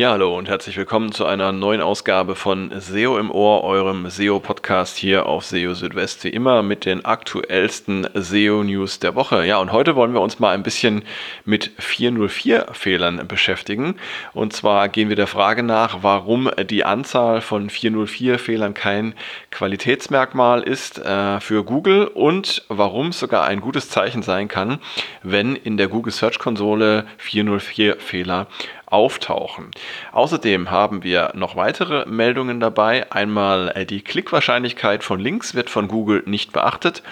Ja, hallo und herzlich willkommen zu einer neuen Ausgabe von SEO im Ohr, eurem SEO-Podcast hier auf SEO Südwest, wie immer mit den aktuellsten SEO-News der Woche. Ja, und heute wollen wir uns mal ein bisschen mit 404-Fehlern beschäftigen. Und zwar gehen wir der Frage nach, warum die Anzahl von 404-Fehlern kein Qualitätsmerkmal ist äh, für Google und warum es sogar ein gutes Zeichen sein kann, wenn in der Google Search Konsole 404-Fehler auftauchen. Außerdem haben wir noch weitere Meldungen dabei. Einmal äh, die Klickwahrscheinlichkeit von Links wird von Google nicht beachtet.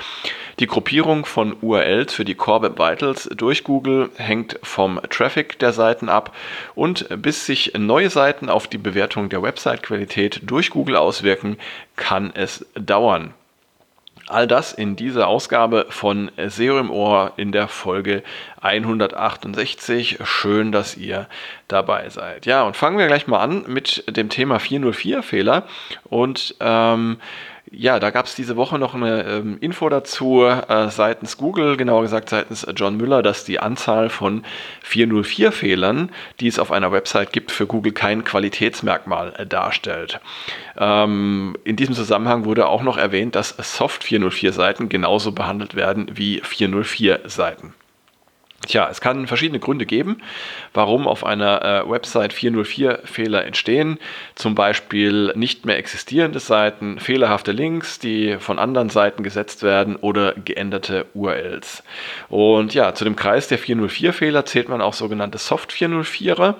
Die Gruppierung von URLs für die Core Web Vitals durch Google hängt vom Traffic der Seiten ab und bis sich neue Seiten auf die Bewertung der Website-Qualität durch Google auswirken, kann es dauern. All das in dieser Ausgabe von SEO im Ohr in der Folge 168. Schön, dass ihr dabei seid. Ja, und fangen wir gleich mal an mit dem Thema 404-Fehler. Und ähm, ja, da gab es diese Woche noch eine ähm, Info dazu äh, seitens Google, genauer gesagt seitens John Müller, dass die Anzahl von 404-Fehlern, die es auf einer Website gibt, für Google kein Qualitätsmerkmal äh, darstellt. Ähm, in diesem Zusammenhang wurde auch noch erwähnt, dass Soft 404-Seiten genauso behandelt werden wie 404-Seiten. Tja, es kann verschiedene Gründe geben, warum auf einer äh, Website 404 Fehler entstehen. Zum Beispiel nicht mehr existierende Seiten, fehlerhafte Links, die von anderen Seiten gesetzt werden oder geänderte URLs. Und ja, zu dem Kreis der 404 Fehler zählt man auch sogenannte Soft 404er.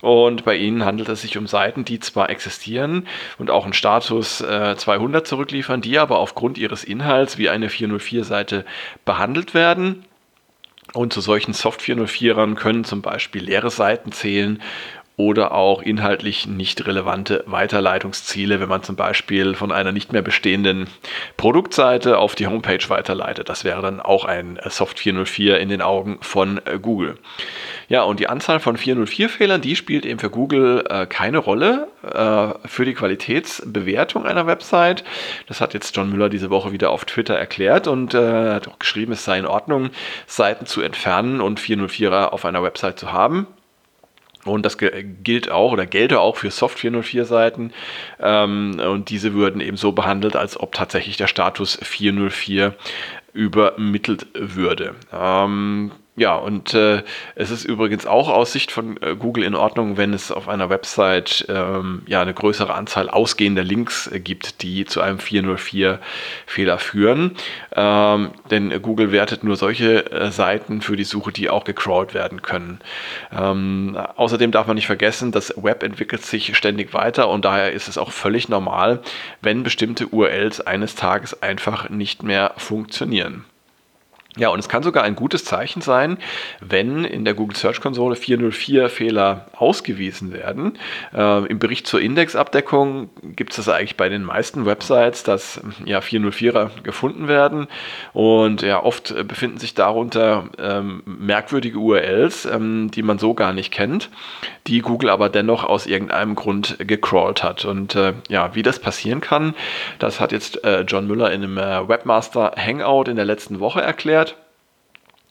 Und bei ihnen handelt es sich um Seiten, die zwar existieren und auch einen Status äh, 200 zurückliefern, die aber aufgrund ihres Inhalts wie eine 404 Seite behandelt werden und zu solchen Soft 404ern können zum Beispiel leere Seiten zählen oder auch inhaltlich nicht relevante Weiterleitungsziele, wenn man zum Beispiel von einer nicht mehr bestehenden Produktseite auf die Homepage weiterleitet. Das wäre dann auch ein Soft 404 in den Augen von Google. Ja, und die Anzahl von 404-Fehlern, die spielt eben für Google äh, keine Rolle äh, für die Qualitätsbewertung einer Website. Das hat jetzt John Müller diese Woche wieder auf Twitter erklärt und äh, hat auch geschrieben, es sei in Ordnung, Seiten zu entfernen und 404er auf einer Website zu haben. Und das gilt auch oder gelte auch für Soft 404 Seiten. Ähm, und diese würden eben so behandelt, als ob tatsächlich der Status 404 übermittelt würde. Ähm, ja, und äh, es ist übrigens auch aus Sicht von äh, Google in Ordnung, wenn es auf einer Website ähm, ja eine größere Anzahl ausgehender Links äh, gibt, die zu einem 404-Fehler führen. Ähm, denn Google wertet nur solche äh, Seiten für die Suche, die auch gecrawlt werden können. Ähm, außerdem darf man nicht vergessen, das Web entwickelt sich ständig weiter und daher ist es auch völlig normal, wenn bestimmte URLs eines Tages einfach nicht mehr funktionieren. Ja, und es kann sogar ein gutes Zeichen sein, wenn in der Google Search Konsole 404 Fehler ausgewiesen werden. Äh, Im Bericht zur Indexabdeckung gibt es das eigentlich bei den meisten Websites, dass ja 404er gefunden werden. Und ja, oft befinden sich darunter ähm, merkwürdige URLs, ähm, die man so gar nicht kennt, die Google aber dennoch aus irgendeinem Grund gecrawlt hat. Und äh, ja, wie das passieren kann, das hat jetzt äh, John Müller in einem äh, Webmaster Hangout in der letzten Woche erklärt.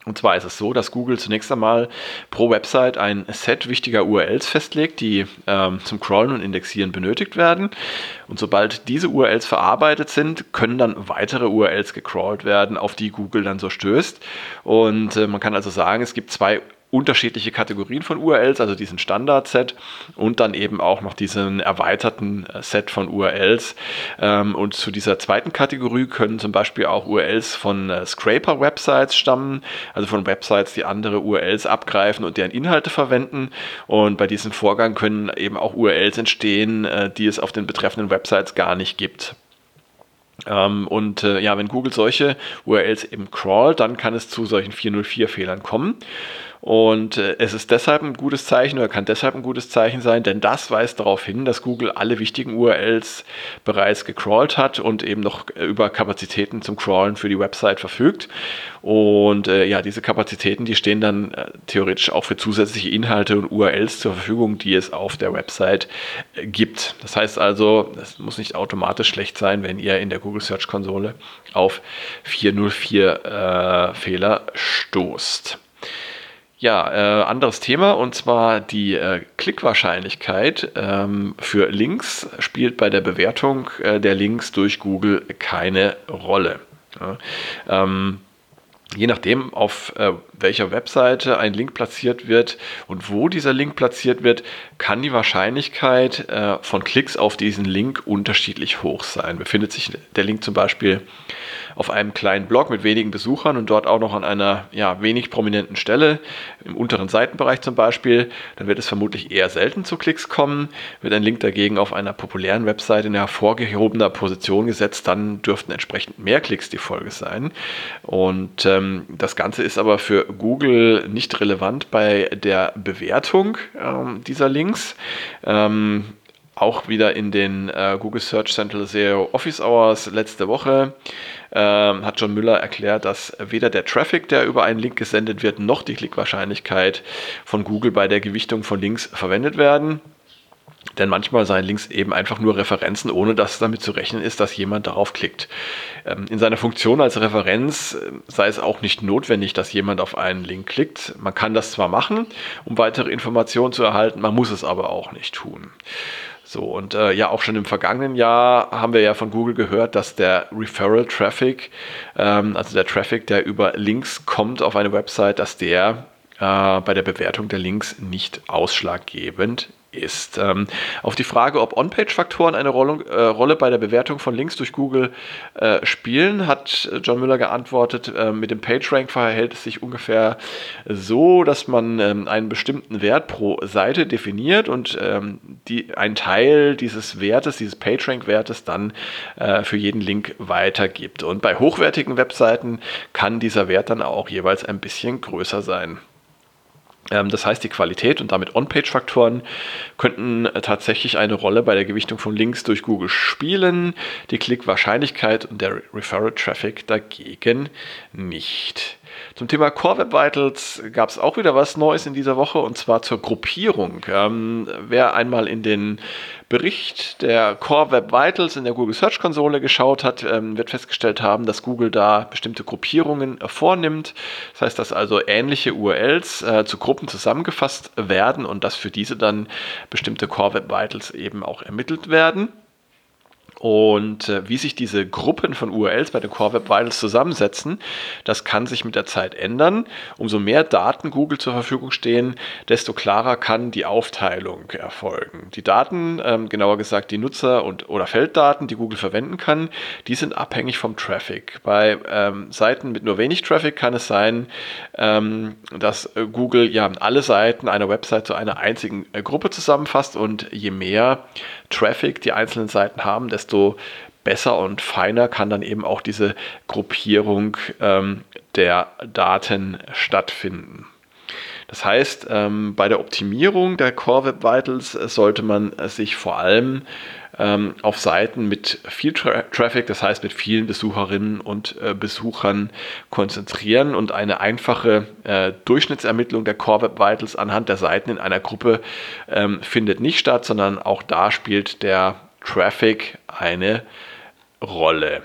Und zwar ist es so, dass Google zunächst einmal pro Website ein Set wichtiger URLs festlegt, die ähm, zum Crawlen und Indexieren benötigt werden. Und sobald diese URLs verarbeitet sind, können dann weitere URLs gecrawlt werden, auf die Google dann so stößt. Und äh, man kann also sagen, es gibt zwei unterschiedliche Kategorien von URLs, also diesen Standard-Set und dann eben auch noch diesen erweiterten äh, Set von URLs. Ähm, und zu dieser zweiten Kategorie können zum Beispiel auch URLs von äh, Scraper-Websites stammen, also von Websites, die andere URLs abgreifen und deren Inhalte verwenden. Und bei diesem Vorgang können eben auch URLs entstehen, äh, die es auf den betreffenden Websites gar nicht gibt. Ähm, und ja, wenn Google solche URLs eben crawlt, dann kann es zu solchen 404-Fehlern kommen. Und äh, es ist deshalb ein gutes Zeichen oder kann deshalb ein gutes Zeichen sein, denn das weist darauf hin, dass Google alle wichtigen URLs bereits gecrawlt hat und eben noch äh, über Kapazitäten zum Crawlen für die Website verfügt. Und äh, ja, diese Kapazitäten, die stehen dann äh, theoretisch auch für zusätzliche Inhalte und URLs zur Verfügung, die es auf der Website äh, gibt. Das heißt also, es muss nicht automatisch schlecht sein, wenn ihr in der Google Search Konsole auf 404 äh, Fehler stoßt. Ja, äh, anderes Thema und zwar die äh, Klickwahrscheinlichkeit ähm, für Links spielt bei der Bewertung äh, der Links durch Google keine Rolle. Ja, ähm, je nachdem, auf äh, welcher Webseite ein Link platziert wird und wo dieser Link platziert wird, kann die Wahrscheinlichkeit äh, von Klicks auf diesen Link unterschiedlich hoch sein. Befindet sich der Link zum Beispiel auf einem kleinen Blog mit wenigen Besuchern und dort auch noch an einer ja, wenig prominenten Stelle, im unteren Seitenbereich zum Beispiel, dann wird es vermutlich eher selten zu Klicks kommen. Wird ein Link dagegen auf einer populären Webseite in hervorgehobener Position gesetzt, dann dürften entsprechend mehr Klicks die Folge sein. Und ähm, das Ganze ist aber für Google nicht relevant bei der Bewertung ähm, dieser Links. Ähm, auch wieder in den äh, Google Search Central SEO Office Hours letzte Woche ähm, hat John Müller erklärt, dass weder der Traffic, der über einen Link gesendet wird, noch die Klickwahrscheinlichkeit von Google bei der Gewichtung von Links verwendet werden. Denn manchmal seien Links eben einfach nur Referenzen, ohne dass damit zu rechnen ist, dass jemand darauf klickt. Ähm, in seiner Funktion als Referenz äh, sei es auch nicht notwendig, dass jemand auf einen Link klickt. Man kann das zwar machen, um weitere Informationen zu erhalten, man muss es aber auch nicht tun. So, und äh, ja, auch schon im vergangenen Jahr haben wir ja von Google gehört, dass der Referral Traffic, ähm, also der Traffic, der über Links kommt auf eine Website, dass der äh, bei der Bewertung der Links nicht ausschlaggebend ist. Ähm, auf die Frage, ob On-Page-Faktoren eine Rolle, äh, Rolle, bei der Bewertung von Links durch Google äh, spielen, hat John Müller geantwortet, äh, mit dem PageRank verhält es sich ungefähr so, dass man ähm, einen bestimmten Wert pro Seite definiert und ähm, die, ein Teil dieses Wertes, dieses PageRank-Wertes dann äh, für jeden Link weitergibt. Und bei hochwertigen Webseiten kann dieser Wert dann auch jeweils ein bisschen größer sein. Ähm, das heißt, die Qualität und damit On-Page-Faktoren könnten äh, tatsächlich eine Rolle bei der Gewichtung von Links durch Google spielen, die Klickwahrscheinlichkeit und der Referral-Traffic dagegen nicht. Zum Thema Core Web Vitals gab es auch wieder was Neues in dieser Woche und zwar zur Gruppierung. Ähm, wer einmal in den Bericht der Core Web Vitals in der Google Search Konsole geschaut hat, ähm, wird festgestellt haben, dass Google da bestimmte Gruppierungen äh, vornimmt. Das heißt, dass also ähnliche URLs äh, zu Gruppen zusammengefasst werden und dass für diese dann bestimmte Core Web Vitals eben auch ermittelt werden. Und äh, wie sich diese Gruppen von URLs bei den Core Web Vitals zusammensetzen, das kann sich mit der Zeit ändern. Umso mehr Daten Google zur Verfügung stehen, desto klarer kann die Aufteilung erfolgen. Die Daten, ähm, genauer gesagt die Nutzer- und oder Felddaten, die Google verwenden kann, die sind abhängig vom Traffic. Bei ähm, Seiten mit nur wenig Traffic kann es sein, ähm, dass äh, Google ja alle Seiten einer Website zu einer einzigen äh, Gruppe zusammenfasst und je mehr Traffic die einzelnen Seiten haben, desto besser und feiner kann dann eben auch diese Gruppierung ähm, der Daten stattfinden. Das heißt, ähm, bei der Optimierung der Core Web Vitals sollte man sich vor allem ähm, auf Seiten mit viel Tra Traffic, das heißt mit vielen Besucherinnen und äh, Besuchern konzentrieren und eine einfache äh, Durchschnittsermittlung der Core Web Vitals anhand der Seiten in einer Gruppe ähm, findet nicht statt, sondern auch da spielt der Traffic eine Rolle.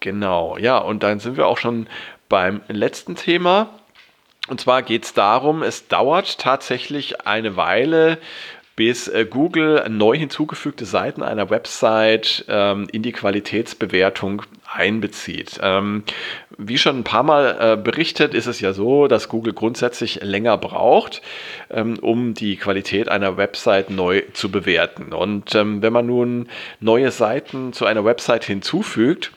Genau, ja, und dann sind wir auch schon beim letzten Thema. Und zwar geht es darum, es dauert tatsächlich eine Weile, bis äh, Google neu hinzugefügte Seiten einer Website ähm, in die Qualitätsbewertung einbezieht. Ähm, wie schon ein paar Mal äh, berichtet, ist es ja so, dass Google grundsätzlich länger braucht, ähm, um die Qualität einer Website neu zu bewerten. Und ähm, wenn man nun neue Seiten zu einer Website hinzufügt,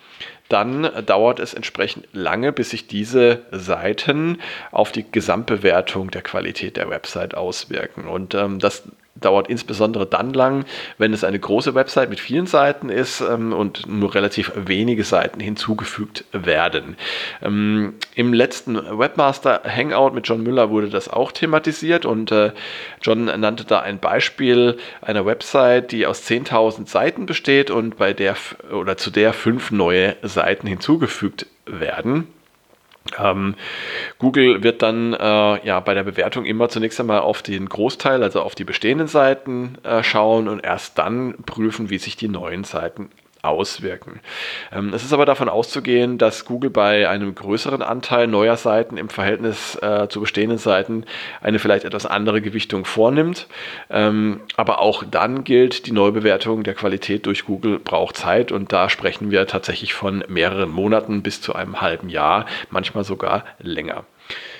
dann dauert es entsprechend lange, bis sich diese Seiten auf die Gesamtbewertung der Qualität der Website auswirken. Und ähm, das dauert insbesondere dann lang, wenn es eine große Website mit vielen Seiten ist ähm, und nur relativ wenige Seiten hinzugefügt werden. Ähm, Im letzten Webmaster Hangout mit John Müller wurde das auch thematisiert und äh, John nannte da ein Beispiel einer Website, die aus 10.000 Seiten besteht und bei der oder zu der fünf neue Seiten hinzugefügt werden. Ähm, Google wird dann äh, ja bei der Bewertung immer zunächst einmal auf den Großteil, also auf die bestehenden Seiten äh, schauen und erst dann prüfen, wie sich die neuen Seiten auswirken. Ähm, es ist aber davon auszugehen, dass Google bei einem größeren Anteil neuer Seiten im Verhältnis äh, zu bestehenden Seiten eine vielleicht etwas andere Gewichtung vornimmt. Ähm, aber auch dann gilt, die Neubewertung der Qualität durch Google braucht Zeit und da sprechen wir tatsächlich von mehreren Monaten bis zu einem halben Jahr, manchmal sogar länger.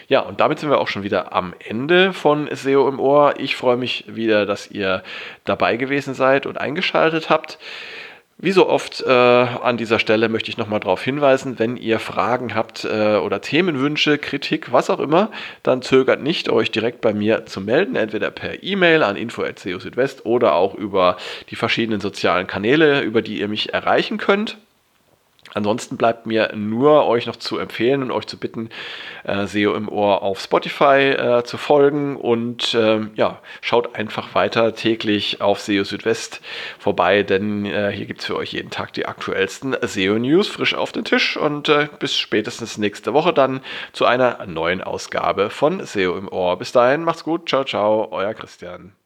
Ja, und damit sind wir auch schon wieder am Ende von SEO im Ohr. Ich freue mich wieder, dass ihr dabei gewesen seid und eingeschaltet habt. Wie so oft äh, an dieser Stelle möchte ich nochmal darauf hinweisen, wenn ihr Fragen habt äh, oder Themenwünsche, Kritik, was auch immer, dann zögert nicht, euch direkt bei mir zu melden, entweder per E-Mail an info.seo Südwest oder auch über die verschiedenen sozialen Kanäle, über die ihr mich erreichen könnt. Ansonsten bleibt mir nur euch noch zu empfehlen und euch zu bitten, äh, SEO im Ohr auf Spotify äh, zu folgen und äh, ja, schaut einfach weiter täglich auf SEO Südwest vorbei, denn äh, hier gibt es für euch jeden Tag die aktuellsten SEO News frisch auf den Tisch und äh, bis spätestens nächste Woche dann zu einer neuen Ausgabe von SEO im Ohr. Bis dahin, macht's gut, ciao, ciao, euer Christian.